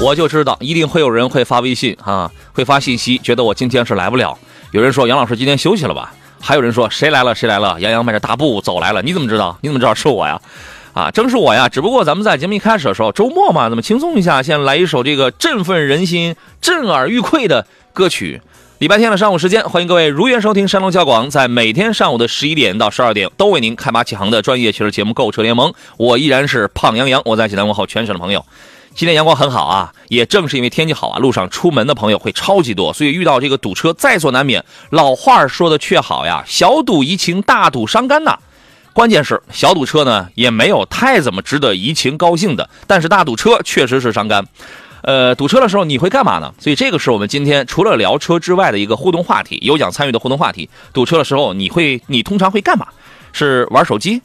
我就知道一定会有人会发微信啊，会发信息，觉得我今天是来不了。有人说杨老师今天休息了吧？还有人说谁来了谁来了？杨洋迈着大步走来了，你怎么知道？你怎么知道是我呀？啊，正是我呀！只不过咱们在节目一开始的时候，周末嘛，咱们轻松一下，先来一首这个振奋人心、震耳欲溃的歌曲。礼拜天的上午时间，欢迎各位如约收听山东交广在每天上午的十一点到十二点都为您开拔启航的专业汽车节目《购车联盟》。我依然是胖杨洋，我在济南问候全省的朋友。今天阳光很好啊，也正是因为天气好啊，路上出门的朋友会超级多，所以遇到这个堵车在所难免。老话说的却好呀，小堵怡情，大堵伤肝呐。关键是小堵车呢，也没有太怎么值得怡情高兴的，但是大堵车确实是伤肝。呃，堵车的时候你会干嘛呢？所以这个是我们今天除了聊车之外的一个互动话题，有奖参与的互动话题。堵车的时候你会，你通常会干嘛？是玩手机、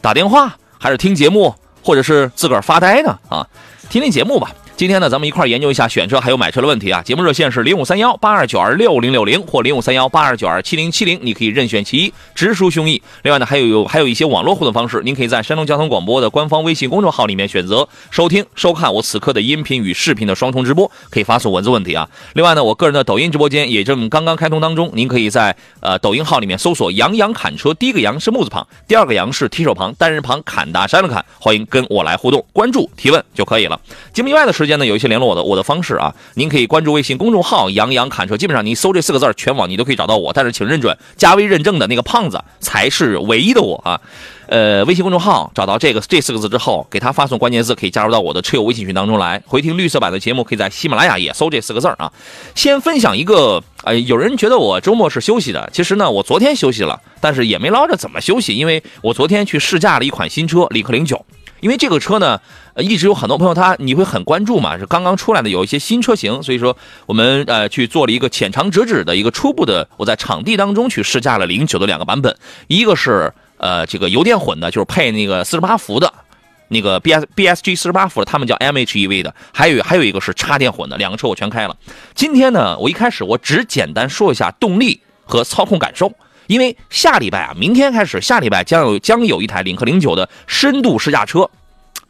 打电话，还是听节目，或者是自个儿发呆呢？啊，听听节目吧。今天呢，咱们一块研究一下选车还有买车的问题啊。节目热线是零五三幺八二九二六零六零或零五三幺八二九二七零七零，你可以任选其一，直抒胸臆。另外呢，还有有还有一些网络互动方式，您可以在山东交通广播的官方微信公众号里面选择收听收看我此刻的音频与视频的双重直播，可以发送文字问题啊。另外呢，我个人的抖音直播间也正刚刚开通当中，您可以在呃抖音号里面搜索“杨洋侃车”，第一个“杨”是木字旁，第二个“杨”是提手旁，单人旁，侃大山的侃，欢迎跟我来互动，关注提问就可以了。节目以外的时间。呢，有一些联络我的我的方式啊，您可以关注微信公众号“杨洋侃车”，基本上你搜这四个字全网你都可以找到我。但是请认准加微认证的那个胖子才是唯一的我啊。呃，微信公众号找到这个这四个字之后，给他发送关键字，可以加入到我的车友微信群当中来。回听绿色版的节目，可以在喜马拉雅也搜这四个字啊。先分享一个，呃，有人觉得我周末是休息的，其实呢，我昨天休息了，但是也没捞着怎么休息，因为我昨天去试驾了一款新车领克零九。因为这个车呢，一直有很多朋友他你会很关注嘛，是刚刚出来的有一些新车型，所以说我们呃去做了一个浅尝辄止的一个初步的，我在场地当中去试驾了零九的两个版本，一个是呃这个油电混的，就是配那个四十八伏的，那个 B S B S G 四十八伏的，他们叫 M H E V 的，还有还有一个是插电混的，两个车我全开了。今天呢，我一开始我只简单说一下动力和操控感受，因为下礼拜啊，明天开始下礼拜将有将有一台领克零九的深度试驾车。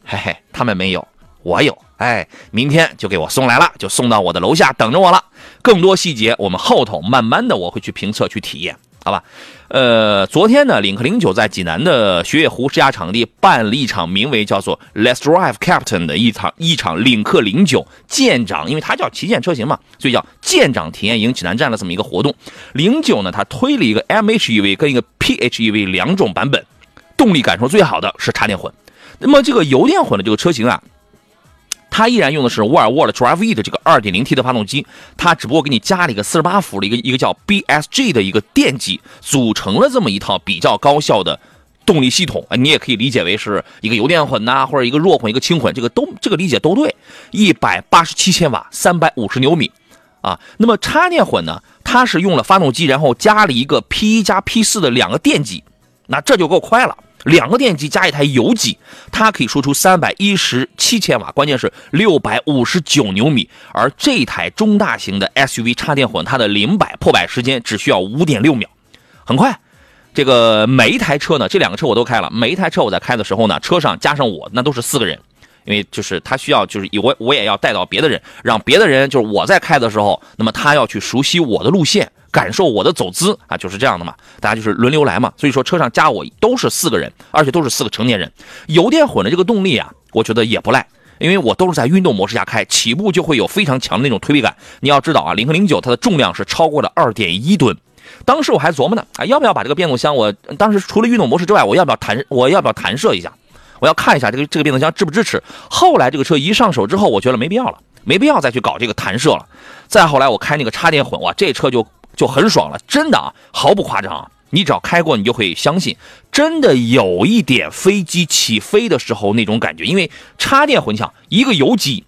嘿嘿，他们没有，我有。哎，明天就给我送来了，就送到我的楼下等着我了。更多细节我们后头慢慢的我会去评测去体验，好吧？呃，昨天呢，领克零九在济南的雪野湖试驾场地办了一场名为叫做 Let's Drive Captain 的一场一场领克零九舰长，因为它叫旗舰车型嘛，所以叫舰长体验营济南站的这么一个活动。零九呢，它推了一个 MHEV 跟一个 PHEV 两种版本，动力感受最好的是插电混。那么这个油电混的这个车型啊，它依然用的是沃尔沃的 Drive E 的这个 2.0T 的发动机，它只不过给你加了一个48伏的一个一个叫 BSG 的一个电机，组成了这么一套比较高效的动力系统。你也可以理解为是一个油电混呐，或者一个弱混、一个轻混，这个都这个理解都对。187千瓦，350牛米啊。那么插电混呢，它是用了发动机，然后加了一个 P1 加 P4 的两个电机，那这就够快了。两个电机加一台油机，它可以输出三百一十七千瓦，关键是六百五十九牛米。而这台中大型的 SUV 插电混，它的零百破百时间只需要五点六秒，很快。这个每一台车呢，这两个车我都开了，每一台车我在开的时候呢，车上加上我，那都是四个人，因为就是他需要，就是我我也要带到别的人，让别的人就是我在开的时候，那么他要去熟悉我的路线。感受我的走姿啊，就是这样的嘛，大家就是轮流来嘛。所以说车上加我都是四个人，而且都是四个成年人。油电混的这个动力啊，我觉得也不赖，因为我都是在运动模式下开，起步就会有非常强的那种推背感。你要知道啊，领克零九它的重量是超过了二点一吨。当时我还琢磨呢，啊，要不要把这个变速箱，我当时除了运动模式之外，我要不要弹，我要不要弹射一下？我要看一下这个这个变速箱支不支持。后来这个车一上手之后，我觉得没必要了，没必要再去搞这个弹射了。再后来我开那个插电混，哇，这车就。就很爽了，真的啊，毫不夸张。你只要开过，你就会相信，真的有一点飞机起飞的时候那种感觉。因为插电混响，一个油机，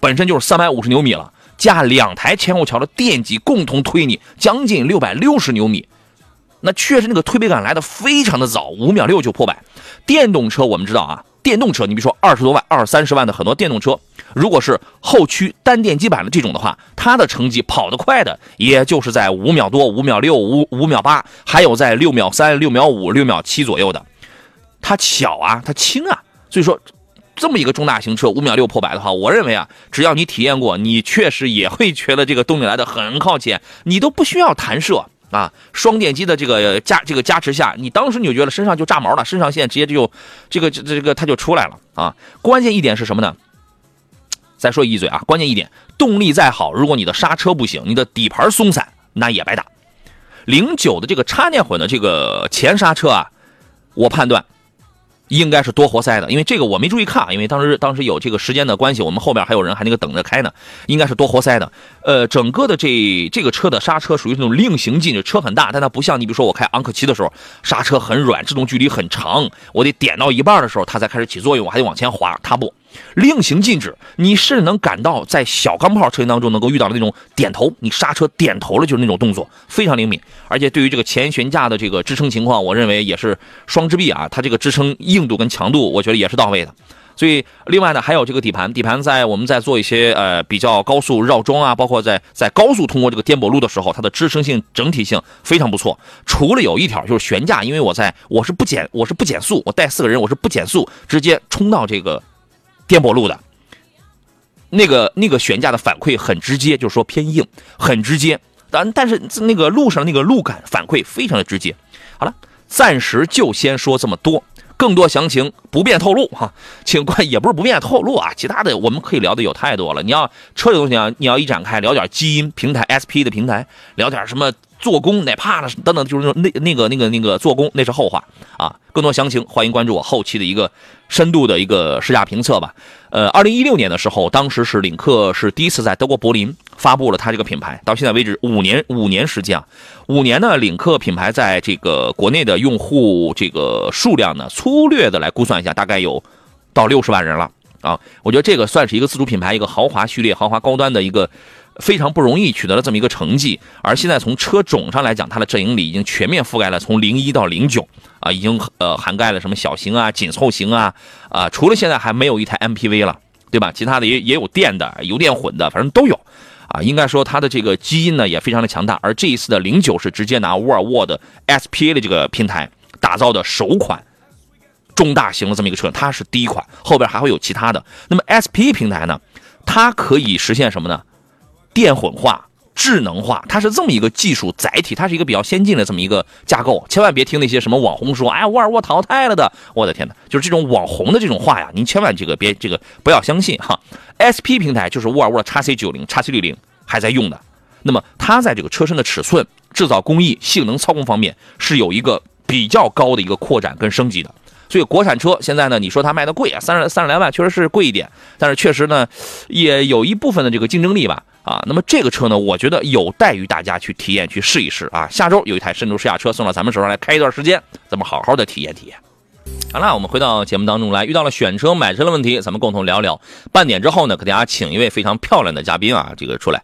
本身就是三百五十牛米了，加两台前后桥的电机共同推你将近六百六十牛米，那确实那个推背感来的非常的早，五秒六就破百。电动车我们知道啊，电动车你比如说二十多万、二三十万的很多电动车，如果是后驱单电机版的这种的话，它的成绩跑得快的，也就是在五秒多、五秒六、五五秒八，还有在六秒三、六秒五、六秒七左右的。它小啊，它轻啊，所以说。这么一个中大型车，五秒六破百的话，我认为啊，只要你体验过，你确实也会觉得这个动力来的很靠前，你都不需要弹射啊。双电机的这个加这个加持下，你当时你就觉得身上就炸毛了，肾上腺直接就这个这这个它就出来了啊。关键一点是什么呢？再说一嘴啊，关键一点，动力再好，如果你的刹车不行，你的底盘松散，那也白打。零九的这个插电混的这个前刹车啊，我判断。应该是多活塞的，因为这个我没注意看，因为当时当时有这个时间的关系，我们后面还有人还那个等着开呢，应该是多活塞的。呃，整个的这这个车的刹车属于那种令行进，车很大，但它不像你比如说我开昂克旗的时候，刹车很软，制动距离很长，我得点到一半的时候它才开始起作用，我还得往前滑，它不。令行禁止，你是能感到在小钢炮车型当中能够遇到的那种点头，你刹车点头了就是那种动作，非常灵敏。而且对于这个前悬架的这个支撑情况，我认为也是双支臂啊，它这个支撑硬度跟强度，我觉得也是到位的。所以另外呢，还有这个底盘，底盘在我们在做一些呃比较高速绕桩啊，包括在在高速通过这个颠簸路的时候，它的支撑性整体性非常不错。除了有一条就是悬架，因为我在我是不减我是不减速，我带四个人我是不减速，直接冲到这个。颠簸路的，那个那个悬架的反馈很直接，就是说偏硬，很直接。但但是那个路上那个路感反馈非常的直接。好了，暂时就先说这么多，更多详情不便透露哈，请关也不是不便透露啊，其他的我们可以聊的有太多了。你要车的东西啊，你要一展开聊点基因平台 SP 的平台，聊点什么。做工哪怕了等等，就是那那个那个那个做工那是后话啊。更多详情欢迎关注我后期的一个深度的一个试驾评测吧。呃，二零一六年的时候，当时是领克是第一次在德国柏林发布了它这个品牌，到现在为止五年五年时间啊，五年呢，领克品牌在这个国内的用户这个数量呢，粗略的来估算一下，大概有到六十万人了啊。我觉得这个算是一个自主品牌，一个豪华序列、豪华高端的一个。非常不容易取得了这么一个成绩，而现在从车种上来讲，它的阵营里已经全面覆盖了从零一到零九啊，已经呃涵盖了什么小型啊、紧凑型啊啊，除了现在还没有一台 MPV 了，对吧？其他的也也有电的、油电混的，反正都有啊。应该说它的这个基因呢也非常的强大，而这一次的零九是直接拿沃尔沃的 SPA 的这个平台打造的首款中大型的这么一个车，它是第一款，后边还会有其他的。那么 SPA 平台呢，它可以实现什么呢？电混化、智能化，它是这么一个技术载体，它是一个比较先进的这么一个架构。千万别听那些什么网红说，哎，沃尔沃淘汰了的，我的天哪，就是这种网红的这种话呀，您千万这个别这个不要相信哈。SP 平台就是沃尔沃的 x C 九零、x C 六零还在用的，那么它在这个车身的尺寸、制造工艺、性能、操控方面是有一个比较高的一个扩展跟升级的。所以国产车现在呢，你说它卖的贵啊，三十三十来万确实是贵一点，但是确实呢，也有一部分的这个竞争力吧。啊，那么这个车呢，我觉得有待于大家去体验、去试一试啊。下周有一台深度试驾车送到咱们手上来开一段时间，咱们好好的体验体验。好了，我们回到节目当中来，遇到了选车、买车的问题，咱们共同聊聊。半点之后呢，给大家请一位非常漂亮的嘉宾啊，这个出来。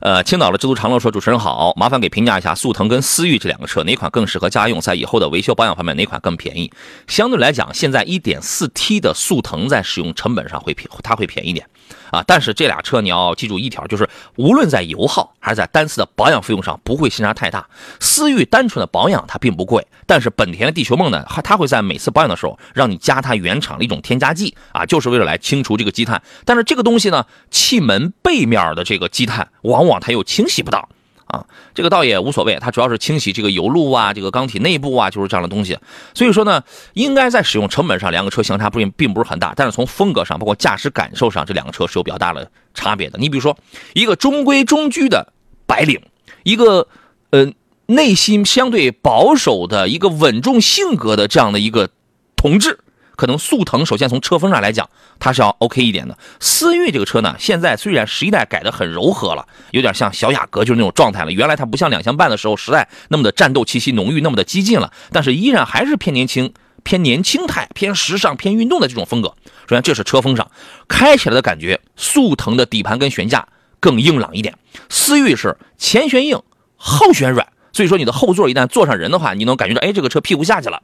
呃，青岛的知足常乐说：“主持人好，麻烦给评价一下速腾跟思域这两个车，哪款更适合家用？在以后的维修保养方面，哪款更便宜？相对来讲，现在 1.4T 的速腾在使用成本上会便，它会便宜点。”啊，但是这俩车你要记住一条，就是无论在油耗还是在单次的保养费用上，不会相差太大。思域单纯的保养它并不贵，但是本田的地球梦呢，它会在每次保养的时候让你加它原厂的一种添加剂啊，就是为了来清除这个积碳。但是这个东西呢，气门背面的这个积碳，往往它又清洗不到。啊，这个倒也无所谓，它主要是清洗这个油路啊，这个缸体内部啊，就是这样的东西。所以说呢，应该在使用成本上，两个车相差并并不是很大，但是从风格上，包括驾驶感受上，这两个车是有比较大的差别的。你比如说，一个中规中矩的白领，一个呃内心相对保守的一个稳重性格的这样的一个同志。可能速腾首先从车风上来讲，它是要 OK 一点的。思域这个车呢，现在虽然十一代改的很柔和了，有点像小雅阁就是那种状态了。原来它不像两厢半的时候时代那么的战斗气息浓郁，那么的激进了，但是依然还是偏年轻。偏年轻态、偏时尚、偏运动的这种风格。首先，这是车风上开起来的感觉，速腾的底盘跟悬架更硬朗一点。思域是前悬硬，后悬软，所以说你的后座一旦坐上人的话，你能感觉到，哎，这个车屁股下去了。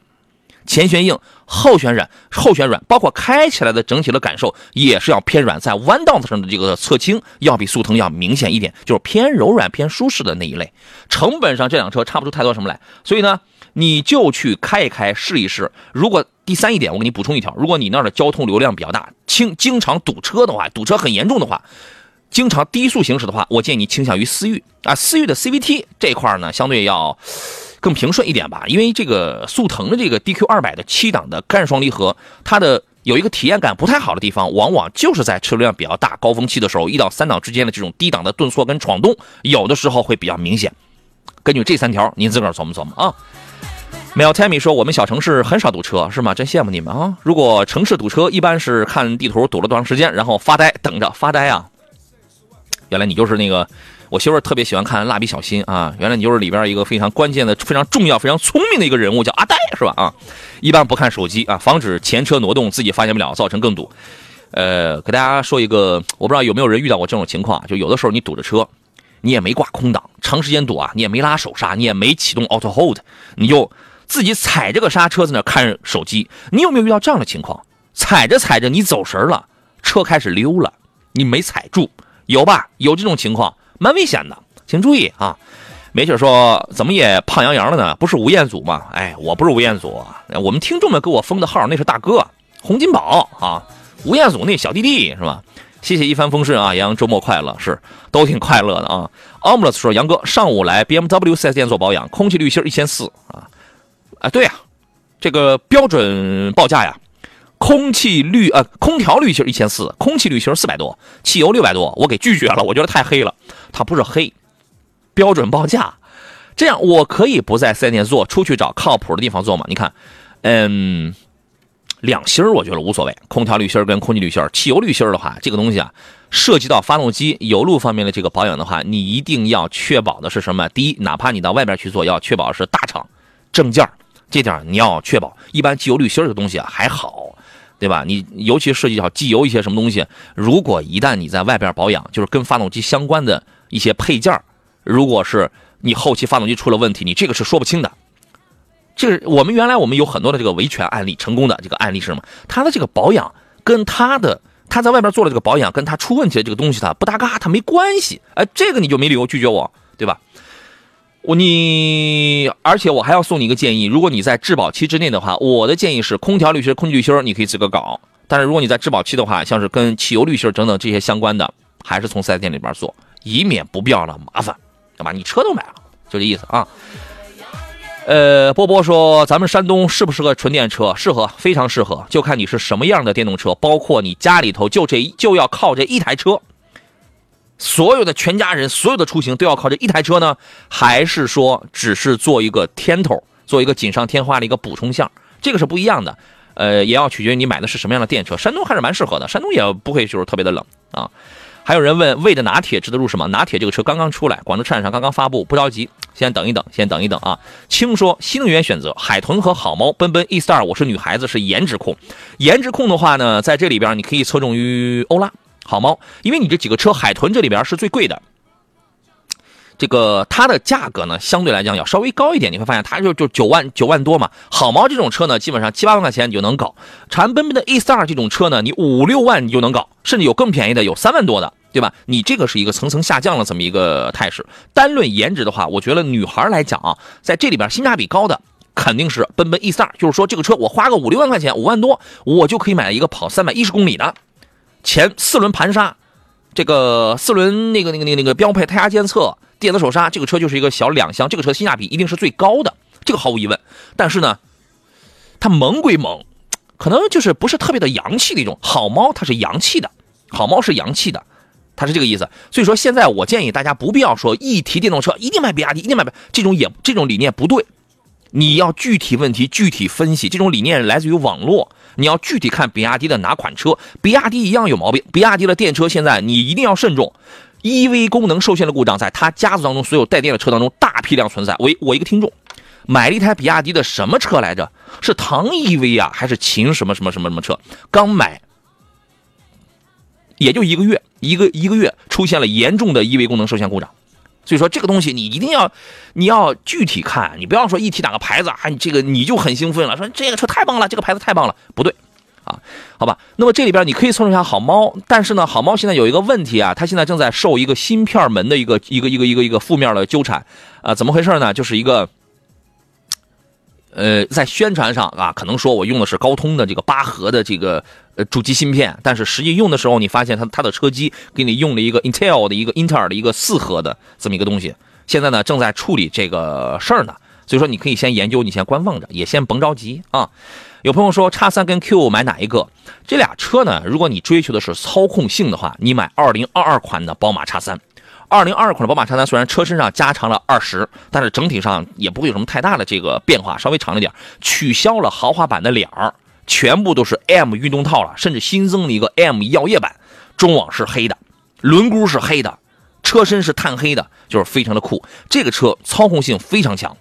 前悬硬，后悬软，后悬软，包括开起来的整体的感受也是要偏软，在弯道子上的这个侧倾要比速腾要明显一点，就是偏柔软、偏舒适的那一类。成本上这辆车差不出太多什么来，所以呢，你就去开一开，试一试。如果第三一点，我给你补充一条，如果你那儿的交通流量比较大，经经常堵车的话，堵车很严重的话，经常低速行驶的话，我建议你倾向于思域啊，思域的 CVT 这块呢，相对要。更平顺一点吧，因为这个速腾的这个 DQ 二百的七档的干双离合，它的有一个体验感不太好的地方，往往就是在车流量比较大、高峰期的时候，一到三档之间的这种低档的顿挫跟闯动，有的时候会比较明显。根据这三条，您自个儿琢磨琢磨啊。m e l t a m y 说，我们小城市很少堵车，是吗？真羡慕你们啊！如果城市堵车，一般是看地图堵了多长时间，然后发呆等着发呆啊。原来你就是那个。我媳妇儿特别喜欢看《蜡笔小新》啊，原来你就是里边一个非常关键的、非常重要、非常聪明的一个人物，叫阿呆，是吧？啊，一般不看手机啊，防止前车挪动，自己发现不了，造成更堵。呃，给大家说一个，我不知道有没有人遇到过这种情况，就有的时候你堵着车，你也没挂空挡，长时间堵啊，你也没拉手刹，你也没启动 Auto Hold，你就自己踩着个刹车在那看手机。你有没有遇到这样的情况？踩着踩着你走神了，车开始溜了，你没踩住，有吧？有这种情况。蛮危险的，请注意啊！梅姐说怎么也胖洋洋了呢？不是吴彦祖吗？哎，我不是吴彦祖，我们听众们给我封的号那是大哥洪金宝啊，吴彦祖那小弟弟是吧？谢谢一帆风顺啊，杨周末快乐，是都挺快乐的啊。奥姆勒斯说杨哥上午来 BMW 4S 店做保养，空气滤芯一千四啊，啊对呀，这个标准报价呀。空气滤呃，空调滤芯一千四，空气滤芯四百多，汽油六百多，我给拒绝了，我觉得太黑了。它不是黑，标准报价。这样我可以不在四 S 店做，出去找靠谱的地方做吗？你看，嗯，两芯我觉得无所谓。空调滤芯跟空气滤芯，汽油滤芯的话，这个东西啊，涉及到发动机油路方面的这个保养的话，你一定要确保的是什么？第一，哪怕你到外边去做，要确保是大厂证件这点你要确保。一般汽油滤芯这个东西啊还好。对吧？你尤其涉及到机油一些什么东西，如果一旦你在外边保养，就是跟发动机相关的一些配件如果是你后期发动机出了问题，你这个是说不清的。这个我们原来我们有很多的这个维权案例，成功的这个案例是什么？他的这个保养跟他的他在外边做的这个保养，跟他出问题的这个东西他不搭嘎，他没关系。哎，这个你就没理由拒绝我，对吧？我你，而且我还要送你一个建议，如果你在质保期之内的话，我的建议是空调滤芯、空气滤芯你可以自个搞，但是如果你在质保期的话，像是跟汽油滤芯等等这些相关的，还是从四 S 店里边做，以免不必要的麻烦，对吧？你车都买了，就这意思啊。呃，波波说，咱们山东适不适合纯电车？适合，非常适合，就看你是什么样的电动车，包括你家里头就这就要靠这一台车。所有的全家人，所有的出行都要靠这一台车呢，还是说只是做一个添头，做一个锦上添花的一个补充项？这个是不一样的。呃，也要取决于你买的是什么样的电车。山东还是蛮适合的，山东也不会就是特别的冷啊。还有人问，魏的拿铁值得入手吗？拿铁这个车刚刚出来，广州车展上刚刚发布，不着急，先等一等，先等一等啊。轻说新能源选择，海豚和好猫，奔奔 E Star，我是女孩子，是颜值控。颜值控的话呢，在这里边你可以侧重于欧拉。好猫，因为你这几个车，海豚这里边是最贵的，这个它的价格呢，相对来讲要稍微高一点。你会发现，它就就九万九万多嘛。好猫这种车呢，基本上七八万块钱你就能搞。长安奔奔的 A Star 这种车呢，你五六万你就能搞，甚至有更便宜的，有三万多的，对吧？你这个是一个层层下降了这么一个态势。单论颜值的话，我觉得女孩来讲啊，在这里边性价比高的肯定是奔奔 es 二就是说这个车我花个五六万块钱，五万多，我就可以买一个跑三百一十公里的。前四轮盘刹，这个四轮那个那个那个那个标配胎压监测、电子手刹，这个车就是一个小两厢，这个车性价比一定是最高的，这个毫无疑问。但是呢，它萌归萌，可能就是不是特别的洋气的一种。好猫它是洋气的，好猫是洋气的，它是这个意思。所以说现在我建议大家不必要说一提电动车一定买比亚迪，一定买这种也这种理念不对。你要具体问题具体分析，这种理念来自于网络。你要具体看比亚迪的哪款车，比亚迪一样有毛病。比亚迪的电车现在你一定要慎重，EV 功能受限的故障在它家族当中所有带电的车当中大批量存在。我我一个听众，买了一台比亚迪的什么车来着？是唐 EV 啊，还是秦什么什么什么什么车？刚买，也就一个月，一个一个月出现了严重的 EV 功能受限故障。所以说这个东西你一定要，你要具体看，你不要说一提哪个牌子啊，你这个你就很兴奋了，说这个车太棒了，这个牌子太棒了，不对，啊，好吧，那么这里边你可以搜一下好猫，但是呢，好猫现在有一个问题啊，它现在正在受一个芯片门的一个一个一个一个一个负面的纠缠，啊，怎么回事呢？就是一个。呃，在宣传上啊，可能说我用的是高通的这个八核的这个主机芯片，但是实际用的时候，你发现它它的车机给你用了一个 Intel 的一个英特尔的一个四核的这么一个东西。现在呢，正在处理这个事儿呢，所以说你可以先研究，你先观望着，也先甭着急啊。有朋友说叉三跟 Q 买哪一个？这俩车呢，如果你追求的是操控性的话，你买二零二二款的宝马叉三。二零二二款的宝马叉三虽然车身上加长了二十，但是整体上也不会有什么太大的这个变化，稍微长了点，取消了豪华版的脸儿，全部都是 M 运动套了，甚至新增了一个 M 耀夜版，中网是黑的，轮毂是黑的，车身是炭黑的，就是非常的酷。这个车操控性非常强，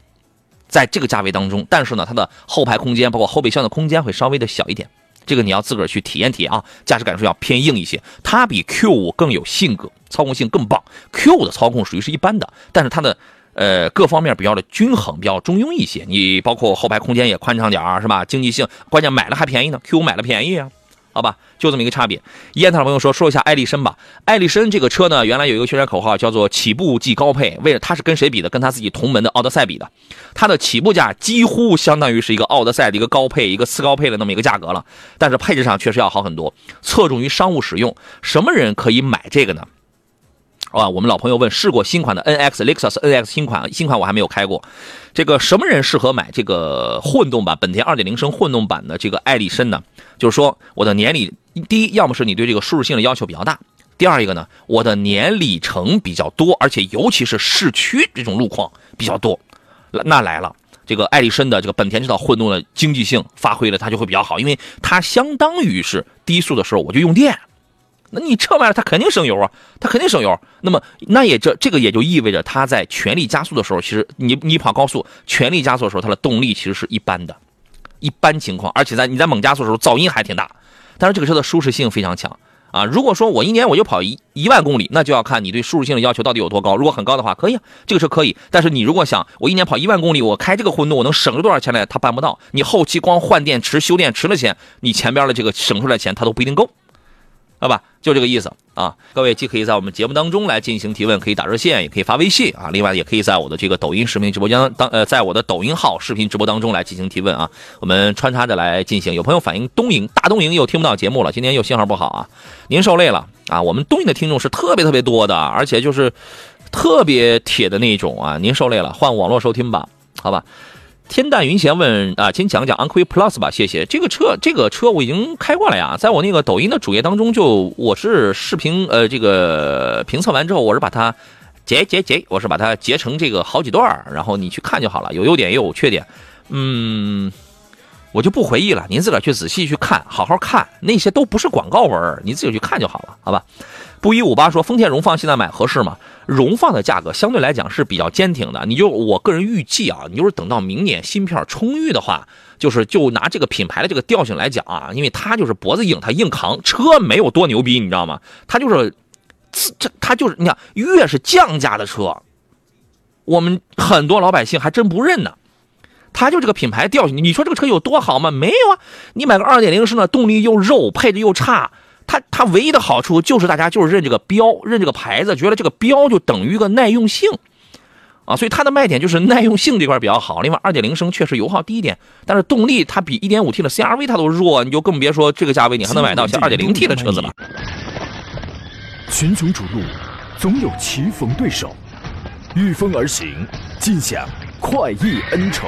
在这个价位当中，但是呢，它的后排空间包括后备箱的空间会稍微的小一点。这个你要自个儿去体验体验啊，驾驶感受要偏硬一些。它比 Q 五更有性格，操控性更棒。Q 五的操控属于是一般的，但是它的呃各方面比较的均衡，比较中庸一些。你包括后排空间也宽敞点儿，是吧？经济性，关键买了还便宜呢。Q 五买了便宜啊。好吧，就这么一个差别。烟台朋友说说一下艾力绅吧。艾力绅这个车呢，原来有一个宣传口号叫做“起步即高配”，为了它是跟谁比的？跟他自己同门的奥德赛比的。它的起步价几乎相当于是一个奥德赛的一个高配、一个次高配的那么一个价格了。但是配置上确实要好很多，侧重于商务使用。什么人可以买这个呢？啊，我们老朋友问，试过新款的 NX Lexus NX 新款，新款我还没有开过。这个什么人适合买这个混动版本田2.0升混动版的这个艾力绅呢？就是说，我的年里第一，要么是你对这个舒适性的要求比较大；第二一个呢，我的年里程比较多，而且尤其是市区这种路况比较多。那来了，这个艾力绅的这个本田这套混动的经济性发挥了，它就会比较好，因为它相当于是低速的时候我就用电。那你车买了，它肯定省油啊，它肯定省油。那么，那也这这个也就意味着它在全力加速的时候，其实你你跑高速全力加速的时候，它的动力其实是一般的，一般情况。而且在你在猛加速的时候，噪音还挺大。但是这个车的舒适性非常强啊！如果说我一年我就跑一一万公里，那就要看你对舒适性的要求到底有多高。如果很高的话，可以，这个车可以。但是你如果想我一年跑一万公里，我开这个混动，我能省出多少钱来？它办不到。你后期光换电池、修电池的钱，你前边的这个省出来钱，它都不一定够。好吧，就这个意思啊！各位既可以在我们节目当中来进行提问，可以打热线，也可以发微信啊。另外，也可以在我的这个抖音视频直播间当呃，在我的抖音号视频直播当中来进行提问啊。我们穿插着来进行。有朋友反映东营大东营又听不到节目了，今天又信号不好啊。您受累了啊！我们东营的听众是特别特别多的，而且就是特别铁的那种啊。您受累了，换网络收听吧，好吧。天淡云闲问啊，先讲讲昂科威 Plus 吧，谢谢。这个车，这个车我已经开过了呀，在我那个抖音的主页当中，就我是视频呃这个评测完之后，我是把它截截截，我是把它截成这个好几段然后你去看就好了，有优点也有缺点，嗯，我就不回忆了，您自个儿去仔细去看，好好看，那些都不是广告文，你自己去看就好了，好吧？不一五八说丰田荣放现在买合适吗？荣放的价格相对来讲是比较坚挺的。你就我个人预计啊，你就是等到明年芯片充裕的话，就是就拿这个品牌的这个调性来讲啊，因为它就是脖子硬，它硬扛，车没有多牛逼，你知道吗？它就是这它就是你看，越是降价的车，我们很多老百姓还真不认呢。它就这个品牌调性，你说这个车有多好吗？没有啊，你买个二点零升的，动力又肉，配置又差。它它唯一的好处就是大家就是认这个标，认这个牌子，觉得这个标就等于一个耐用性，啊，所以它的卖点就是耐用性这块比较好。另外，二点零升确实油耗低一点，但是动力它比一点五 T 的 CRV 它都弱，你就更别说这个价位你还能买到像二点零 T 的车子了。群雄逐鹿，总有棋逢对手，御风而行，尽享快意恩仇。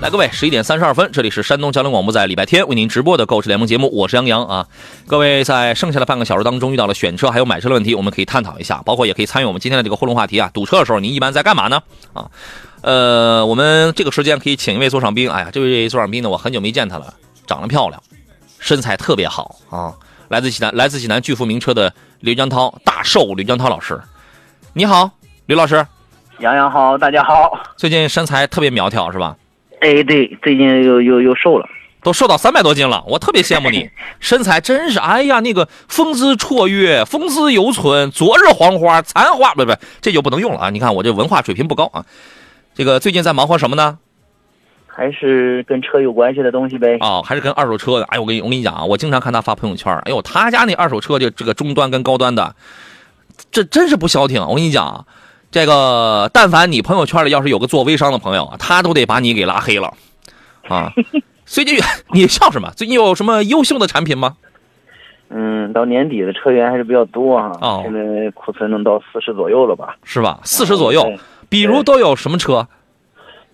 来，各位，十一点三十二分，这里是山东交通广播，在礼拜天为您直播的购车联盟节目，我是杨洋啊。各位在剩下的半个小时当中遇到了选车还有买车的问题，我们可以探讨一下，包括也可以参与我们今天的这个互动话题啊。堵车的时候，您一般在干嘛呢？啊，呃，我们这个时间可以请一位座上宾。哎呀，这位座上宾呢，我很久没见他了，长得漂亮，身材特别好啊。来自济南，来自济南巨富名车的刘江涛，大寿刘江涛老师，你好，刘老师。杨洋好，大家好。最近身材特别苗条是吧？哎，对，最近又又又瘦了，都瘦到三百多斤了。我特别羡慕你，身材真是，哎呀，那个风姿绰约，风姿犹存，昨日黄花，残花不不，这就不能用了啊！你看我这文化水平不高啊。这个最近在忙活什么呢？还是跟车有关系的东西呗。哦，还是跟二手车的。哎，我跟你我跟你讲啊，我经常看他发朋友圈。哎呦，他家那二手车就这个中端跟高端的，这真是不消停。我跟你讲。这个，但凡你朋友圈里要是有个做微商的朋友，他都得把你给拉黑了，啊！最近你笑什么？最近有什么优秀的产品吗？嗯，到年底的车源还是比较多啊。哦。现在库存能到四十左右了吧？是吧？四十左右。比如都有什么车？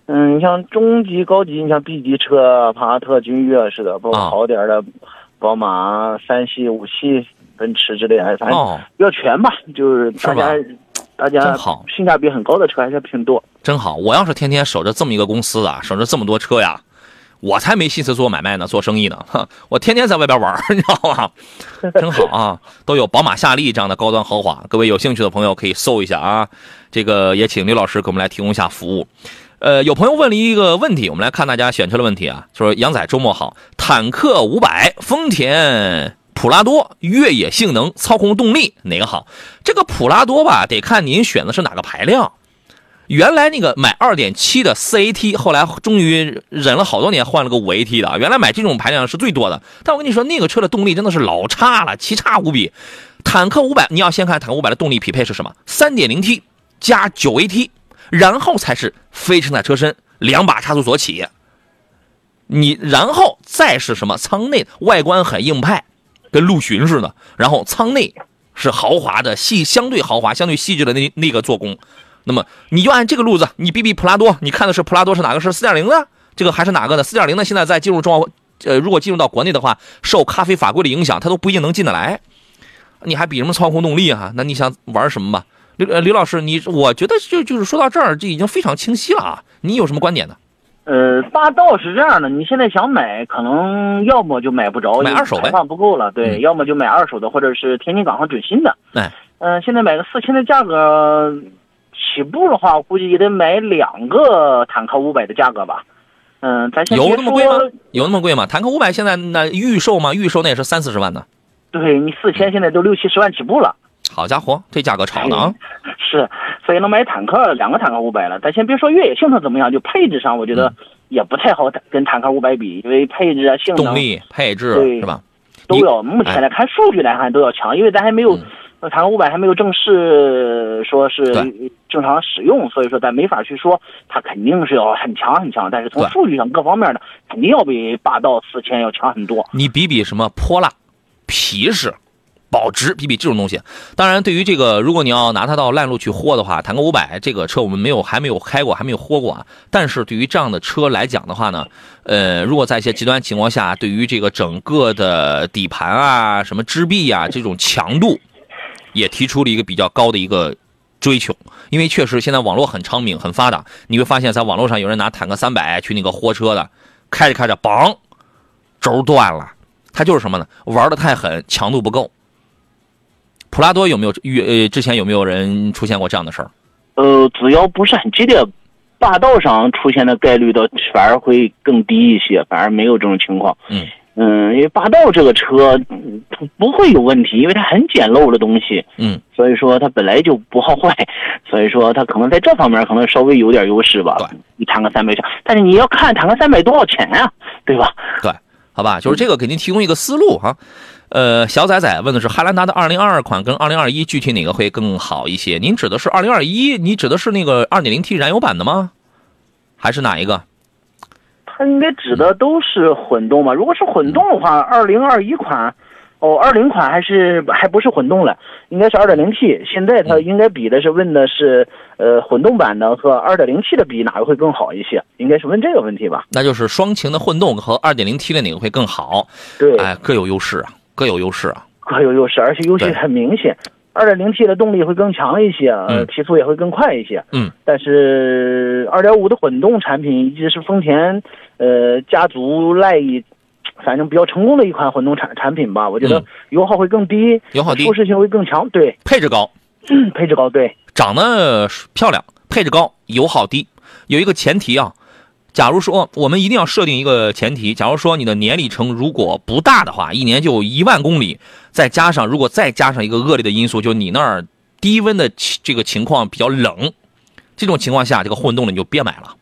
嗯，你像中级、高级，你像 B 级车，帕萨特、君越似的，包括好点的，宝马、三系、五系、奔驰之类，的，反正比较全吧。就是大家。大家真好，性价比很高的车还是挺多。真好，我要是天天守着这么一个公司啊，守着这么多车呀，我才没心思做买卖呢，做生意呢。我天天在外边玩，你知道吗？真好啊，都有宝马、夏利这样的高端豪华。各位有兴趣的朋友可以搜一下啊。这个也请刘老师给我们来提供一下服务。呃，有朋友问了一个问题，我们来看大家选车的问题啊。说杨仔周末好，坦克五百，丰田。普拉多越野性能、操控动力哪个好？这个普拉多吧，得看您选的是哪个排量。原来那个买2.7的 4AT，后来终于忍了好多年换了个 5AT 的。原来买这种排量是最多的。但我跟你说，那个车的动力真的是老差了，奇差无比。坦克500，你要先看坦克500的动力匹配是什么？3.0T 加 9AT，然后才是非承载车身，两把差速锁起。你然后再是什么？舱内外观很硬派。跟陆巡似的，然后舱内是豪华的细，相对豪华、相对细致的那那个做工。那么你就按这个路子，你比比普拉多，你看的是普拉多是哪个？是四点零的，这个还是哪个的？四点零的现在在进入中，呃，如果进入到国内的话，受咖啡法规的影响，它都不一定能进得来。你还比什么操控动力啊？那你想玩什么吧？刘刘老师，你我觉得就就是说到这儿，这已经非常清晰了啊。你有什么观点呢？呃，霸道是这样的，你现在想买，可能要么就买不着，买二手排放不够了，对，要么就买二手的，或者是天津港上准新的。哎，嗯，现在买个四千的价格起步的话，估计也得买两个坦克五百的价格吧。嗯，咱先有那么贵吗？有那么贵吗？坦克五百现在那预售吗？预售那也是三四十万呢。对你四千，现在都六七十万起步了。好家伙，这价格炒的啊！是，所以能买坦克两个坦克五百了。咱先别说越野性能怎么样，就配置上，我觉得也不太好跟坦克五百比，因为配置啊、性能、动力、配置对是吧？都要目前来看数据来看都要强，因为咱还没有坦克五百还没有正式说是正常使用，所以说咱没法去说它肯定是要很强很强。但是从数据上各方面的肯定要比霸道四千要强很多。你比比什么泼辣、皮实。保值比比这种东西，当然对于这个，如果你要拿它到烂路去豁的话，坦克五百这个车我们没有还没有开过，还没有豁过啊。但是对于这样的车来讲的话呢，呃，如果在一些极端情况下，对于这个整个的底盘啊、什么支臂啊这种强度，也提出了一个比较高的一个追求。因为确实现在网络很昌明、很发达，你会发现在网络上有人拿坦克三百去那个豁车的，开着开着，嘣，轴断了。他就是什么呢？玩的太狠，强度不够。普拉多有没有遇呃之前有没有人出现过这样的事儿？呃，只要不是很激烈，霸道上出现的概率倒反而会更低一些，反而没有这种情况。嗯嗯，因为霸道这个车不会有问题，因为它很简陋的东西。嗯，所以说它本来就不好坏，所以说它可能在这方面可能稍微有点优势吧。对，你坦克三百但是你要看坦克三百多少钱啊，对吧？对，好吧，就是这个给您提供一个思路哈。呃，小仔仔问的是汉兰达的2022款跟2021具体哪个会更好一些？您指的是2021？你指的是那个 2.0T 燃油版的吗？还是哪一个？它应该指的都是混动吧？如果是混动的话，2021款，哦，二零款还是还不是混动了，应该是二点零 T。现在它应该比的是问的是，呃，混动版的和二点零 T 的比哪个会更好一些？应该是问这个问题吧？那就是双擎的混动和二点零 T 的哪个会更好？对，哎，各有优势啊，各有优势啊，各有优势，而且优势很明显。二点零 T 的动力会更强一些，呃，提速也会更快一些。嗯，但是二点五的混动产品一直是丰田呃家族赖以。反正比较成功的一款混动产产品吧，我觉得油耗会更低，油耗低，舒适性会更强，对，配置高，配置高，对，长得漂亮，配置高，油耗低，有一个前提啊，假如说我们一定要设定一个前提，假如说你的年里程如果不大的话，一年就一万公里，再加上如果再加上一个恶劣的因素，就你那儿低温的这个情况比较冷，这种情况下，这个混动的你就别买了，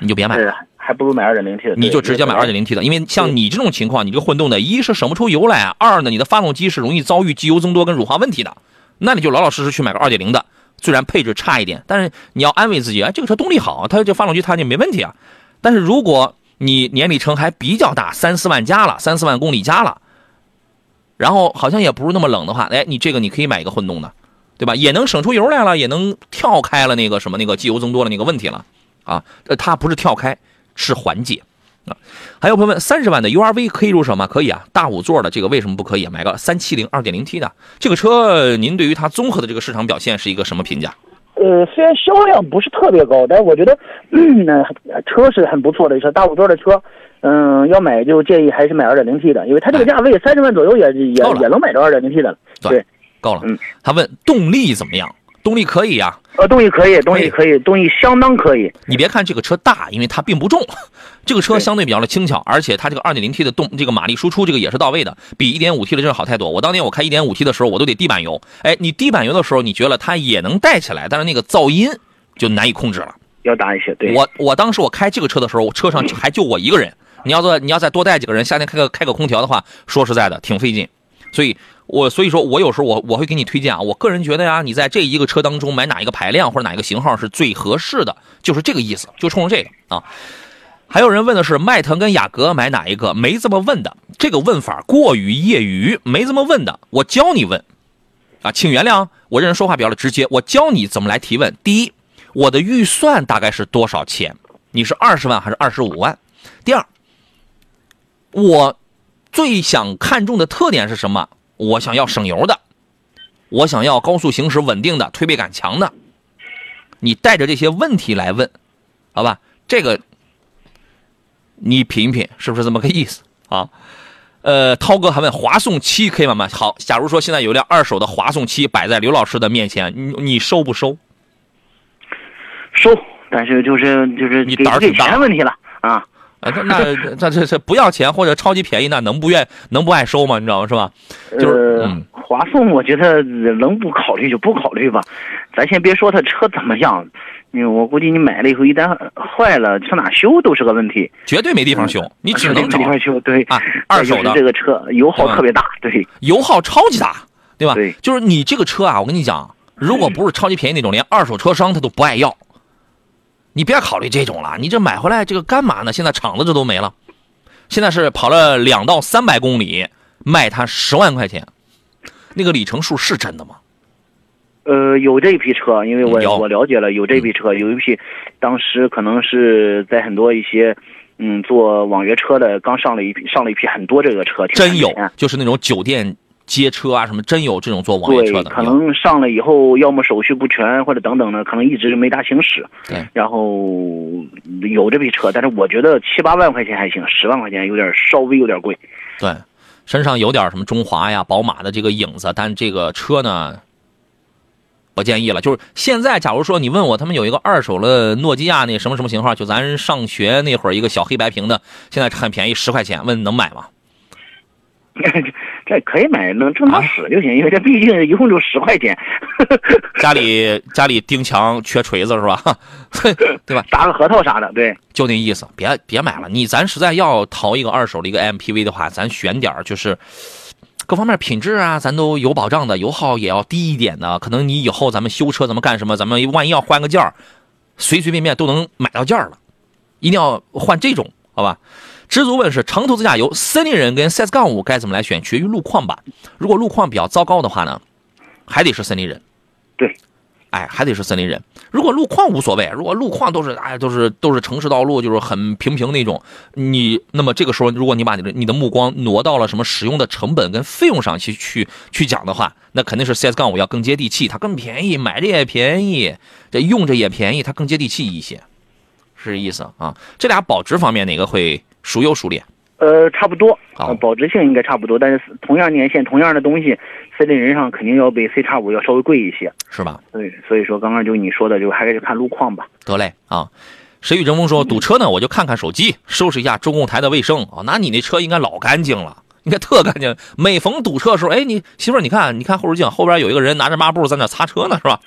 你就别买了。还不如买二点零 T 的，你就直接买二点零 T 的，因为像你这种情况，你这个混动的，一是省不出油来，二呢，你的发动机是容易遭遇机油增多跟乳化问题的，那你就老老实实去买个二点零的，虽然配置差一点，但是你要安慰自己，哎，这个车动力好，它这发动机它就没问题啊。但是如果你年里程还比较大，三四万加了，三四万公里加了，然后好像也不是那么冷的话，哎，你这个你可以买一个混动的，对吧？也能省出油来了，也能跳开了那个什么那个机油增多的那个问题了啊。呃，它不是跳开，是缓解。啊，还有朋友问，三十万的 URV 可以入手吗？可以啊，大五座的这个为什么不可以？买个三七零二点零 T 的这个车，您对于它综合的这个市场表现是一个什么评价？呃，虽然销量不是特别高，但是我觉得，嗯，车是很不错的车，大五座的车，嗯，要买就建议还是买二点零 T 的，因为它这个价位三十万左右也也也能买到二点零 T 的，对，够了。嗯，他问动力怎么样？动力可以呀，呃，动力可以，动力可以，动力相当可以。你别看这个车大，因为它并不重，这个车相对比较的轻巧，而且它这个二点零 T 的动这个马力输出这个也是到位的，比一点五 T 的真是好太多。我当年我开一点五 T 的时候，我都得地板油，哎，你地板油的时候，你觉得它也能带起来，但是那个噪音就难以控制了，要大一些。对，我我当时我开这个车的时候，车上还就我一个人，你要做你要再多带几个人，夏天开个开个空调的话，说实在的挺费劲，所以。我所以说，我有时候我我会给你推荐啊。我个人觉得呀，你在这一个车当中买哪一个排量或者哪一个型号是最合适的，就是这个意思，就冲着这个啊。还有人问的是迈腾跟雅阁买哪一个？没这么问的，这个问法过于业余，没这么问的。我教你问啊，请原谅我这人说话比较的直接。我教你怎么来提问。第一，我的预算大概是多少钱？你是二十万还是二十五万？第二，我最想看重的特点是什么？我想要省油的，我想要高速行驶稳定的、推背感强的。你带着这些问题来问，好吧？这个你品品，是不是这么个意思啊？呃，涛哥还问华颂七可以吗？好，假如说现在有辆二手的华颂七摆在刘老师的面前，你你收不收？收，但是就是就是你胆儿挺大问题了啊。啊，那那这这不要钱或者超级便宜，那能不愿能不爱收吗？你知道吗？是吧？就是华颂，我觉得能不考虑就不考虑吧。咱先别说他车怎么样，因为我估计你买了以后一旦坏了，上哪修都是个问题。绝对没地方修，你只能找地方修。对啊，二手的这个车油耗特别大，对，油耗超级大，对吧？对，就是你这个车啊，我跟你讲，如果不是超级便宜那种，连二手车商他都不爱要。你别考虑这种了，你这买回来这个干嘛呢？现在厂子这都没了，现在是跑了两到三百公里，卖它十万块钱，那个里程数是真的吗？呃，有这批车，因为我我了解了，有这批车，有一批，当时可能是在很多一些，嗯，做网约车的刚上了一批，上了一批很多这个车，真有，就是那种酒店。接车啊，什么真有这种做网约车的？可能上了以后，要么手续不全，或者等等的，可能一直就没大行驶。对，然后有这批车，但是我觉得七八万块钱还行，十万块钱有点稍微有点贵。对，身上有点什么中华呀、宝马的这个影子，但这个车呢，不建议了。就是现在，假如说你问我，他们有一个二手的诺基亚那什么什么型号，就咱上学那会儿一个小黑白屏的，现在很便宜，十块钱，问能买吗？这可以买，能正常使就行，因为这毕竟一共就十块钱。家里家里钉墙缺锤子是吧？对吧？打个核桃啥的，对，就那意思。别别买了，你咱实在要淘一个二手的一个 MPV 的话，咱选点就是各方面品质啊，咱都有保障的，油耗也要低一点的。可能你以后咱们修车，咱们干什么？咱们万一要换个件儿，随随便便都能买到件儿了。一定要换这种好吧？知足问是长途自驾游，森林人跟 CS 杠五该怎么来选？取决于路况吧。如果路况比较糟糕的话呢，还得是森林人。对，哎，还得是森林人。如果路况无所谓，如果路况都是哎都是都是城市道路，就是很平平那种，你那么这个时候，如果你把你的你的目光挪到了什么使用的成本跟费用上去去去讲的话，那肯定是 CS 杠五要更接地气，它更便宜，买着也便宜，这用着也便宜，它更接地气一些，是这意思啊。这俩保值方面哪个会孰优孰劣？呃，差不多，啊呃保值性应该差不多，但是同样年限、同样的东西，森林人上肯定要比 C 叉五要稍微贵一些。是吧？对，所以说刚刚就你说的，就还是看路况吧。得嘞啊。谁与争锋说堵车呢，我就看看手机，收拾一下中控台的卫生啊。那你那车应该老干净了，应该特干净。每逢堵车的时候，哎，你媳妇儿，你看，你看后视镜后边有一个人拿着抹布在那擦车呢，是吧？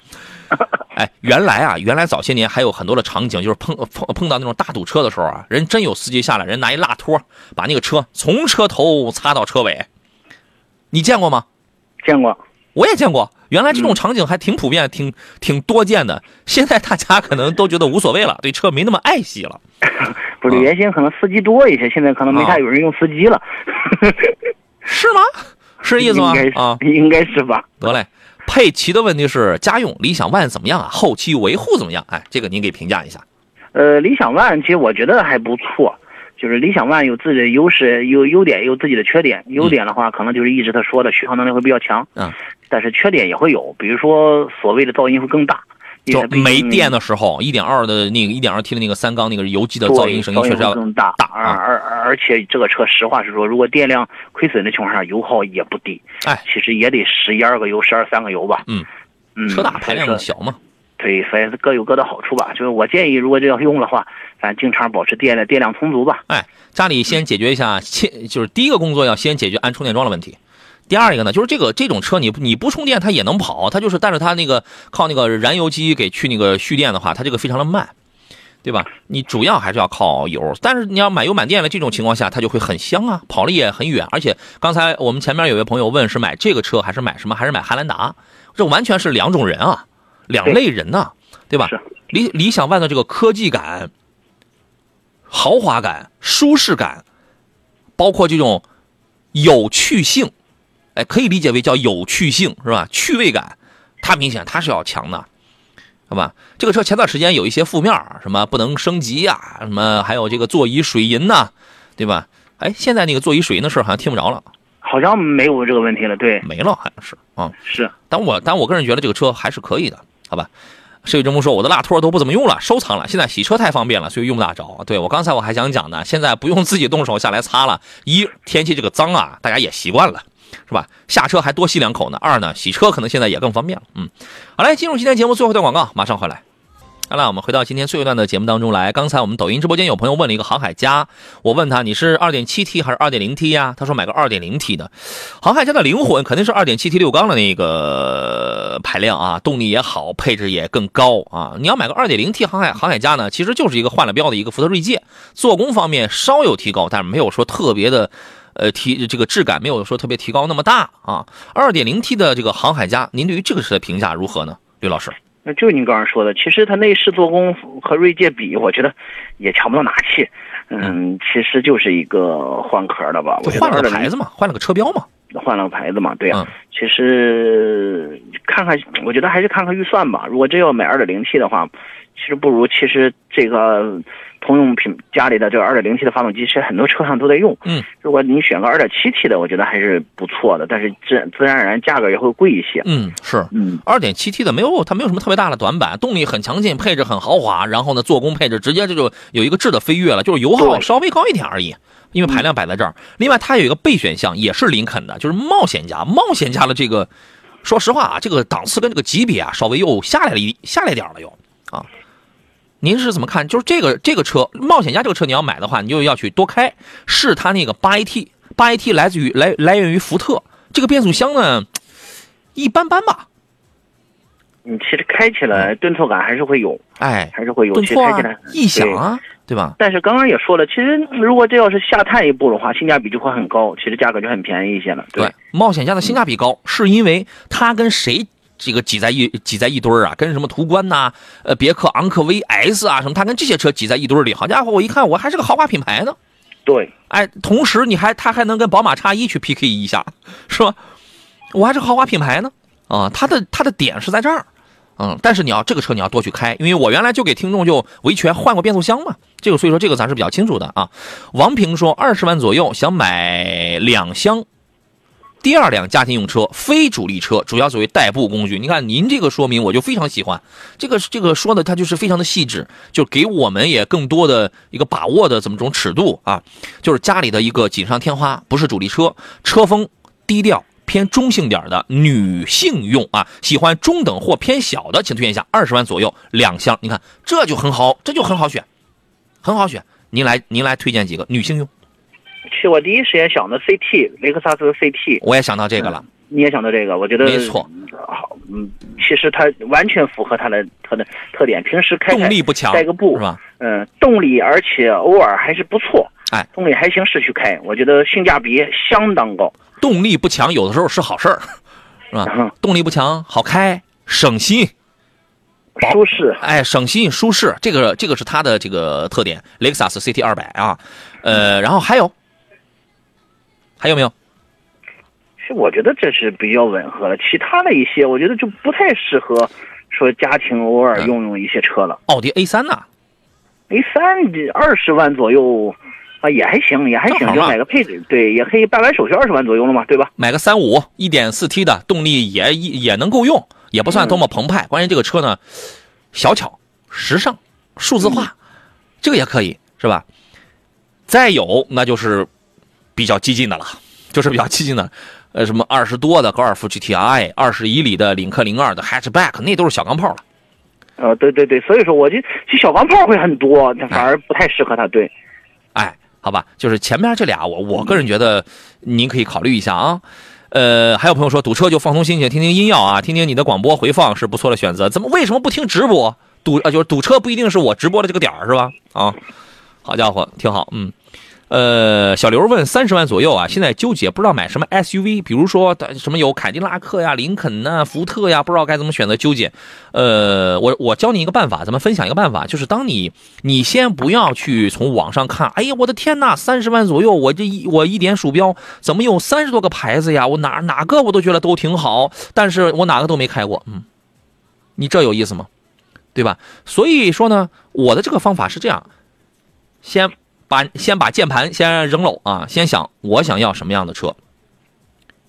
哎，原来啊，原来早些年还有很多的场景，就是碰碰碰到那种大堵车的时候啊，人真有司机下来，人拿一蜡托把那个车从车头擦到车尾，你见过吗？见过，我也见过，原来这种场景还挺普遍、挺挺多见的。现在大家可能都觉得无所谓了，对车没那么爱惜了。不是啊原先可能司机多一些，现在可能没啥有人用司机了，是吗？是这意思吗 啊，应该是吧？得嘞。佩奇的问题是家用理想 ONE 怎么样啊？后期维护怎么样？哎，这个您给评价一下。呃，理想 ONE 其实我觉得还不错，就是理想 ONE 有自己的优势，有优点，也有自己的缺点。优点的话，可能就是一直他说的续航能力会比较强，嗯，但是缺点也会有，比如说所谓的噪音会更大，因就没电的时候，一点二的那个一点二 T 的那个三缸那个油机的噪音声音确实要更大，大啊而而而而且这个车实话实说，如果电量亏损的情况下，油耗也不低，哎，其实也得十一二个油，十二三个油吧，嗯嗯，车大排量小嘛。对，所以各有各的好处吧。就是我建议，如果这要用的话，咱经常保持电量电量充足吧。哎，家里先解决一下，先就是第一个工作要先解决安充电桩的问题。第二一个呢，就是这个这种车你你不充电它也能跑，它就是但是它那个靠那个燃油机给去那个蓄电的话，它这个非常的慢，对吧？你主要还是要靠油，但是你要满油满电了，这种情况下它就会很香啊，跑了也很远。而且刚才我们前面有位朋友问是买这个车还是买什么，还是买汉兰达，这完全是两种人啊，两类人呐、对吧？理理想 ONE 的这个科技感、豪华感、舒适感，包括这种有趣性，哎，可以理解为叫有趣性是吧？趣味感，它明显它是要强的，好吧？这个车前段时间有一些负面儿，什么不能升级呀、什么还有这个座椅水银呐、对吧？哎，现在那个座椅水银的事儿好像听不着了，好像没有这个问题了。对，没了，好像是啊。是但我但我个人觉得这个车还是可以的，好吧？设计这么说，我的蜡托都不怎么用了，收藏了。现在洗车太方便了，所以用不大着。对我刚才我还想讲呢，现在不用自己动手下来擦了。一天气这个脏啊，大家也习惯了，是吧？下车还多吸两口呢。二呢，洗车可能现在也更方便了。嗯，好嘞，进入今天节目最后一段广告，马上回来。好了，我们回到今天最后一段的节目当中来。刚才我们抖音直播间有朋友问了一个航海家，我问他你是 2.7T 还是 2.0T 呀？他说买个 2.0T 的。航海家的灵魂肯定是 2.7T 六缸的那个排量啊，动力也好，配置也更高啊。你要买个 2.0T 航海航海家呢，其实就是一个换了标的一个福特锐界，做工方面稍有提高，但是没有说特别的。呃，提这个质感没有说特别提高那么大啊。二点零 T 的这个航海家，您对于这个车的评价如何呢，刘老师？那就您刚才说的，其实它内饰做工和锐界比，我觉得也强不到哪去。嗯，其实就是一个换壳的吧。我换了个牌子嘛，换了个车标嘛。换了个牌子嘛，对呀、嗯其实看看，我觉得还是看看预算吧。如果真要买二点零 T 的话，其实不如其实这个通用品家里的这个 2.0T 的发动机，其实很多车上都在用。嗯，如果你选个 2.7T 的，我觉得还是不错的，但是自自然而然价格也会贵一些。嗯，是。嗯，2.7T 的没有，它没有什么特别大的短板，动力很强劲，配置很豪华，然后呢，做工配置直接这就有一个质的飞跃了，就是油耗稍微高一点而已，因为排量摆在这儿。另外，它有一个备选项，也是林肯的，就是冒险家。冒险家的这个，说实话啊，这个档次跟这个级别啊，稍微又下来了一下来点儿了又啊。您是怎么看？就是这个这个车，冒险家这个车，你要买的话，你就要去多开，是它那个八 AT，八 AT 来自于来来源于福特，这个变速箱呢，一般般吧。你其实开起来顿挫感还是会有，哎，还是会有。顿挫啊其开起来，异响啊，对吧？但是刚刚也说了，其实如果这要是下探一步的话，性价比就会很高，其实价格就很便宜一些了。对，冒险家的性价比高，是因为它跟谁这个挤在一挤在一堆儿啊，跟什么途观呐、呃别克昂科威 S 啊什么，它跟这些车挤在一堆儿里。好家伙，我一看我还是个豪华品牌呢。对，哎，同时你还它还能跟宝马叉一去 PK 一下，是吧？我还是个豪华品牌呢。啊，它的它的点是在这儿。嗯，但是你要这个车你要多去开，因为我原来就给听众就维权换过变速箱嘛，这个所以说这个咱是比较清楚的啊。王平说二十万左右想买两厢第二辆家庭用车，非主力车，主要作为代步工具。你看您这个说明我就非常喜欢，这个这个说的它就是非常的细致，就给我们也更多的一个把握的这么种尺度啊，就是家里的一个锦上添花，不是主力车，车风低调。偏中性点的女性用啊，喜欢中等或偏小的，请推荐一下二十万左右两厢。你看这就很好，这就很好选，很好选。您来，您来推荐几个女性用？其实我第一时间想的 CT 雷克萨斯的 CT，我也想到这个了。你也想到这个，我觉得没错。好，嗯，其实它完全符合它的它的特点。平时开动力不强，带个步是吧？嗯，动力而且偶尔还是不错。哎，动力还行，市区开，我觉得性价比相当高。动力不强，有的时候是好事儿，是吧？动力不强，好开，省心，舒适。哎，省心舒适，这个这个是它的这个特点。雷克萨斯 CT 二百啊，呃，然后还有还有没有？是我觉得这是比较吻合的，其他的一些我觉得就不太适合说家庭偶尔用用一些车了。奥迪 A 三呢？A 三二十万左右。啊，也还行，也还行，就买个配置，对，也可以办完手续二十万左右了嘛，对吧？买个三五一点四 T 的动力也也能够用，也不算多么澎湃。关键这个车呢，小巧、时尚、数字化，这个也可以，是吧？再有那就是比较激进的了，就是比较激进的，呃，什么二十多的高尔夫 GTI，二十一里的领克零二的 Hatchback，那都是小钢炮了。呃，对对对，所以说我就其实小钢炮会很多，反而不太适合它，对。哎。好吧，就是前面这俩，我我个人觉得您可以考虑一下啊。呃，还有朋友说堵车就放松心情，听听音乐啊，听听你的广播回放是不错的选择。怎么为什么不听直播？堵啊，就是堵车不一定是我直播的这个点儿是吧？啊，好家伙，挺好，嗯。呃，小刘问三十万左右啊，现在纠结不知道买什么 SUV，比如说什么有凯迪拉克呀、林肯呐、福特呀，不知道该怎么选择，纠结。呃，我我教你一个办法，咱们分享一个办法，就是当你你先不要去从网上看，哎呀，我的天呐，三十万左右，我这一我一点鼠标怎么有三十多个牌子呀？我哪哪个我都觉得都挺好，但是我哪个都没开过，嗯，你这有意思吗？对吧？所以说呢，我的这个方法是这样，先。把先把键盘先扔了啊！先想我想要什么样的车。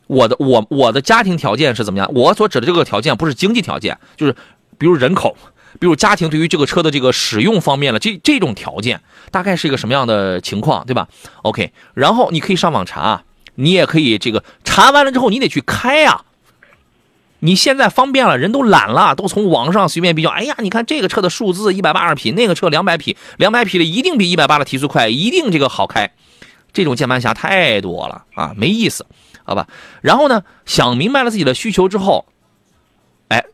我的我我的家庭条件是怎么样？我所指的这个条件不是经济条件，就是比如人口，比如家庭对于这个车的这个使用方面了，这这种条件大概是一个什么样的情况，对吧？OK，然后你可以上网查，你也可以这个查完了之后你得去开呀。你现在方便了，人都懒了，都从网上随便比较。哎呀，你看这个车的数字一百八十匹，那个车两百匹，两百匹的一定比一百八的提速快，一定这个好开。这种键盘侠太多了啊，没意思，好吧？然后呢，想明白了自己的需求之后，哎，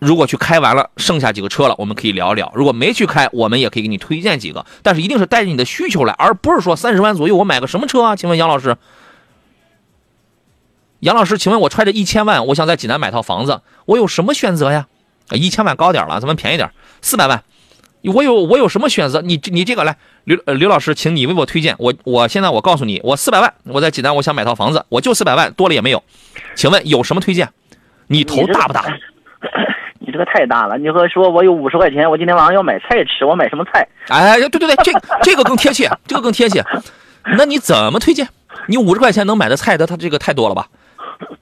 如果去开完了，剩下几个车了，我们可以聊聊。如果没去开，我们也可以给你推荐几个，但是一定是带着你的需求来，而不是说三十万左右我买个什么车啊？请问杨老师？杨老师，请问我揣着一千万，我想在济南买套房子，我有什么选择呀？一千万高点了，咱们便宜点，四百万，我有我有什么选择？你你这个来，刘刘老师，请你为我推荐。我我现在我告诉你，我四百万，我在济南，我想买套房子，我就四百万，多了也没有。请问有什么推荐？你头大不大？你这个太大了。你和说我有五十块钱，我今天晚上要买菜吃，我买什么菜？哎，对对对，这这个更贴切，这个更贴切。那你怎么推荐？你五十块钱能买的菜的，它这个太多了吧？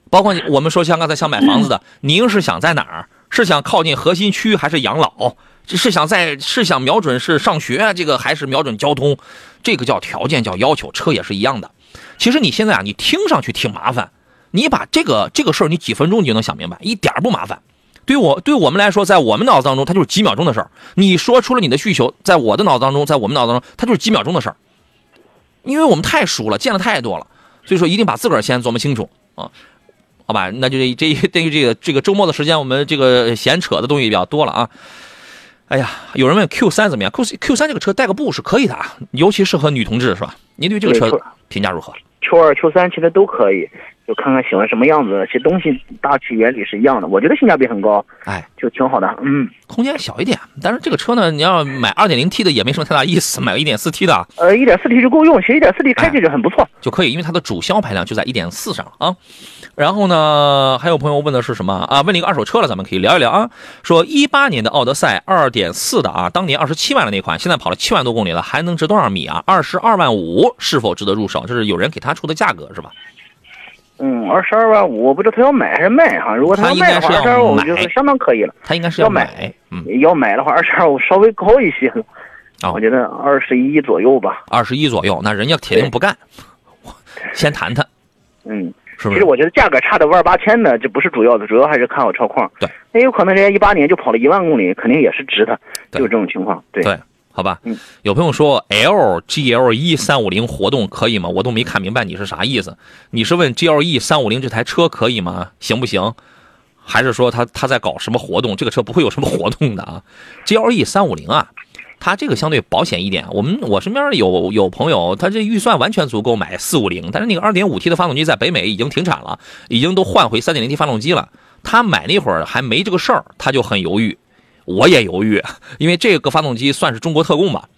包括我们说像刚才想买房子的，您是想在哪儿？是想靠近核心区，还是养老？是想在是想瞄准是上学这个，还是瞄准交通？这个叫条件，叫要求。车也是一样的。其实你现在啊，你听上去挺麻烦，你把这个这个事儿，你几分钟你就能想明白，一点不麻烦。对我对我们来说，在我们脑子当中，它就是几秒钟的事儿。你说出了你的需求，在我的脑子当中，在我们脑子当中，它就是几秒钟的事儿。因为我们太熟了，见的太多了，所以说一定把自个儿先琢磨清楚啊。好吧，那就这这 对于这个这个周末的时间，我们这个闲扯的东西比较多了啊。哎呀，有人问 Q 三怎么样？Q Q 三这个车带个布是可以的啊，尤其适合女同志是吧？您对这个车评价如何？Q 二、Q 三其实都可以，就看看喜欢什么样子，其实东西大体原理是一样的，我觉得性价比很高，哎，就挺好的。嗯，空间小一点，但是这个车呢，你要买 2.0T 的也没什么太大意思，买个 1.4T 的，呃，1.4T 就够用，其实 1.4T 开起来很不错，就可以，因为它的主销排量就在1.4上啊。然后呢，还有朋友问的是什么啊？问了一个二手车了，咱们可以聊一聊啊。说一八年的奥德赛2.4的啊，当年二十七万的那款，现在跑了七万多公里了，还能值多少米啊？二十二万五，是否值得入手？这是有人给他出的价格是吧？嗯，二十二万五，我不知道他要买还是卖哈。如果他要卖的话，二十二万五就是相当可以了。他应该是要买，嗯，要买的话，二十二五稍微高一些了。啊，我觉得二十一左右吧。二十一左右，那人家铁定不干。先谈谈。嗯。其实我觉得价格差的万八千的，这不是主要的，主要还是看好车况。对，那有可能人家一八年就跑了一万公里，肯定也是值的，就这种情况。对，好吧。嗯，有朋友说 L G L E 三五零活动可以吗？我都没看明白你是啥意思。你是问 G L E 三五零这台车可以吗？行不行？还是说他他在搞什么活动？这个车不会有什么活动的啊。G L E 三五零啊。它这个相对保险一点，我们我身边有有朋友，他这预算完全足够买四五零，但是那个二点五 T 的发动机在北美已经停产了，已经都换回三点零 T 发动机了。他买那会儿还没这个事儿，他就很犹豫，我也犹豫，因为这个发动机算是中国特供吧，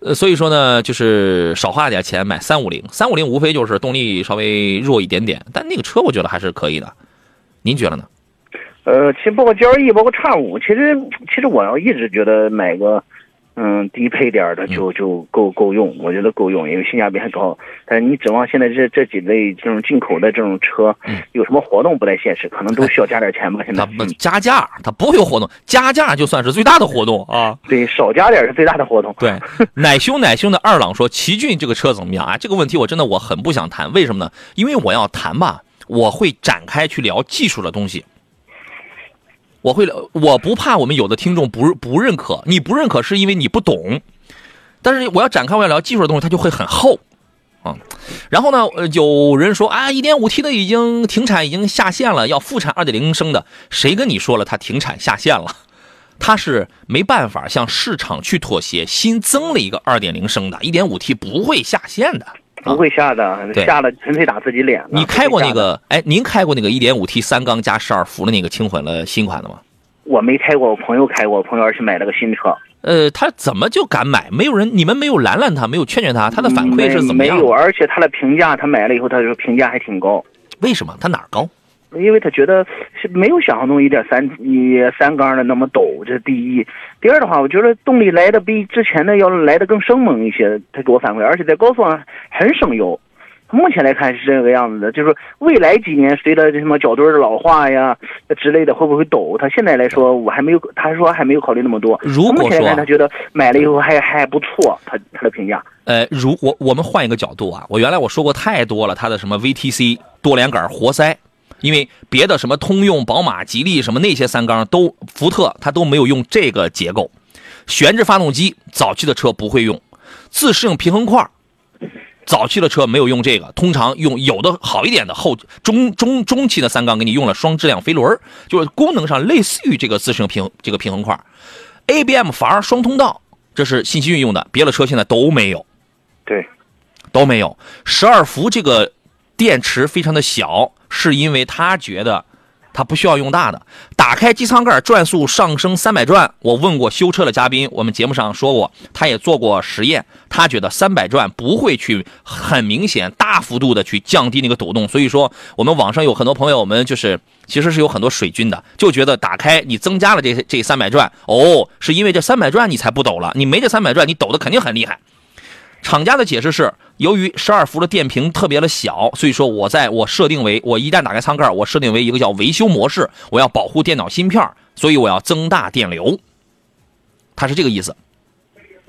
呃，所以说呢，就是少花点钱买三五零，三五零无非就是动力稍微弱一点点，但那个车我觉得还是可以的，您觉得呢？呃，其实包括 G L E，包括叉五，其实其实我要一直觉得买个。嗯，低配点的就就够够用，我觉得够用，因为性价比还高。但是你指望现在这这几类这种进口的这种车，有什么活动不太现实，可能都需要加点钱吧。现在不加价，它不会有活动，加价就算是最大的活动啊。对，少加点是最大的活动。对，奶兄奶兄的二郎说，奇骏这个车怎么样啊？这个问题我真的我很不想谈，为什么呢？因为我要谈吧，我会展开去聊技术的东西。我会，我不怕我们有的听众不不认可，你不认可是因为你不懂，但是我要展开我要聊技术的东西，它就会很厚，啊，然后呢，呃，有人说啊，一点五 T 的已经停产，已经下线了，要复产二点零升的，谁跟你说了它停产下线了？它是没办法向市场去妥协，新增了一个二点零升的，一点五 T 不会下线的。不会下的，下了纯粹打自己脸。你开过那个？哎，您开过那个一点五 T 三缸加十二伏的那个轻混了新款的吗？我没开过，我朋友开过，我朋友而且买了个新车。呃，他怎么就敢买？没有人，你们没有拦拦他，没有劝劝他，他的反馈是怎么样？没有，而且他的评价，他买了以后，他说评价还挺高。为什么？他哪儿高？因为他觉得是没有想象中一点三一三缸的那么陡，这是第一。第二的话，我觉得动力来的比之前的要来的更生猛一些。他给我反馈，而且在高速上很省油。目前来看是这个样子的，就是未来几年随着这什么脚墩的老化呀之类的，会不会抖？他现在来说，我还没有，他说还没有考虑那么多。如果说他觉得买了以后还还不错，他他的评价。呃，如我我们换一个角度啊，我原来我说过太多了，他的什么 VTC 多连杆活塞。因为别的什么通用、宝马、吉利什么那些三缸都福特，它都没有用这个结构，悬置发动机早期的车不会用，自适应平衡块早期的车没有用这个，通常用有的好一点的后中中中期的三缸给你用了双质量飞轮，就是功能上类似于这个自适应平这个平衡块 ABM 阀儿双通道，这是信息运用的，别的车现在都没有，对，都没有。十二伏这个电池非常的小。是因为他觉得他不需要用大的，打开机舱盖转速上升三百转。我问过修车的嘉宾，我们节目上说过，他也做过实验，他觉得三百转不会去很明显大幅度的去降低那个抖动。所以说，我们网上有很多朋友，我们就是其实是有很多水军的，就觉得打开你增加了这这三百转，哦，是因为这三百转你才不抖了，你没这三百转，你抖的肯定很厉害。厂家的解释是，由于十二伏的电瓶特别的小，所以说我在我设定为我一旦打开舱盖，我设定为一个叫维修模式，我要保护电脑芯片，所以我要增大电流。它是这个意思，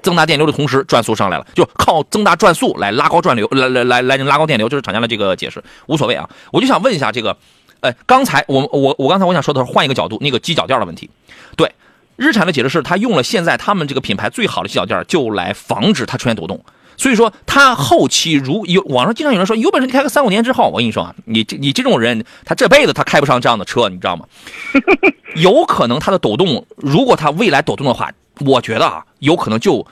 增大电流的同时转速上来了，就靠增大转速来拉高转流，来来来来拉高电流，这是厂家的这个解释，无所谓啊。我就想问一下这个，呃，刚才我我我刚才我想说的是换一个角度，那个机脚垫的问题，对，日产的解释是他用了现在他们这个品牌最好的机脚垫，就来防止它出现抖动。所以说，他后期如有网上经常有人说，有本事你开个三五年之后，我跟你说啊，你这你这种人，他这辈子他开不上这样的车，你知道吗？有可能他的抖动，如果他未来抖动的话，我觉得啊，有可能就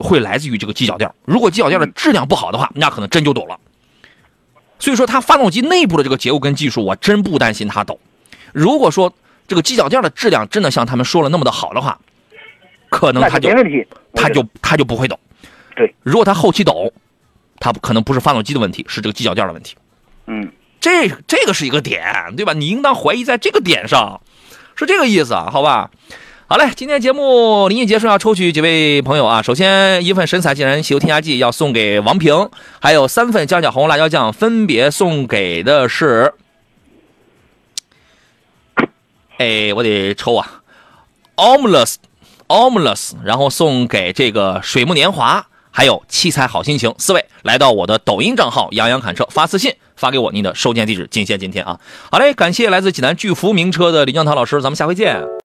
会来自于这个机脚垫。如果机脚垫的质量不好的话，那可能真就抖了。所以说它发动机内部的这个结构跟技术，我真不担心它抖。如果说这个机脚垫的质量真的像他们说了那么的好的话，可能它就没问题，它就它就不会抖。对，如果他后期抖，他可能不是发动机的问题，是这个机脚垫的问题。嗯，这这个是一个点，对吧？你应当怀疑在这个点上，是这个意思啊？好吧。好嘞，今天节目临近结束，要抽取几位朋友啊。首先一份神采竟然汽油添加剂要送给王平，还有三份江小红辣椒酱，分别送给的是，哎，我得抽啊 o m l e s o m l e s 然后送给这个水木年华，还有七彩好心情四位，来到我的抖音账号杨洋侃车发私信发给我您的收件地址，仅限今天啊。好嘞，感谢来自济南巨福名车的李江涛老师，咱们下回见。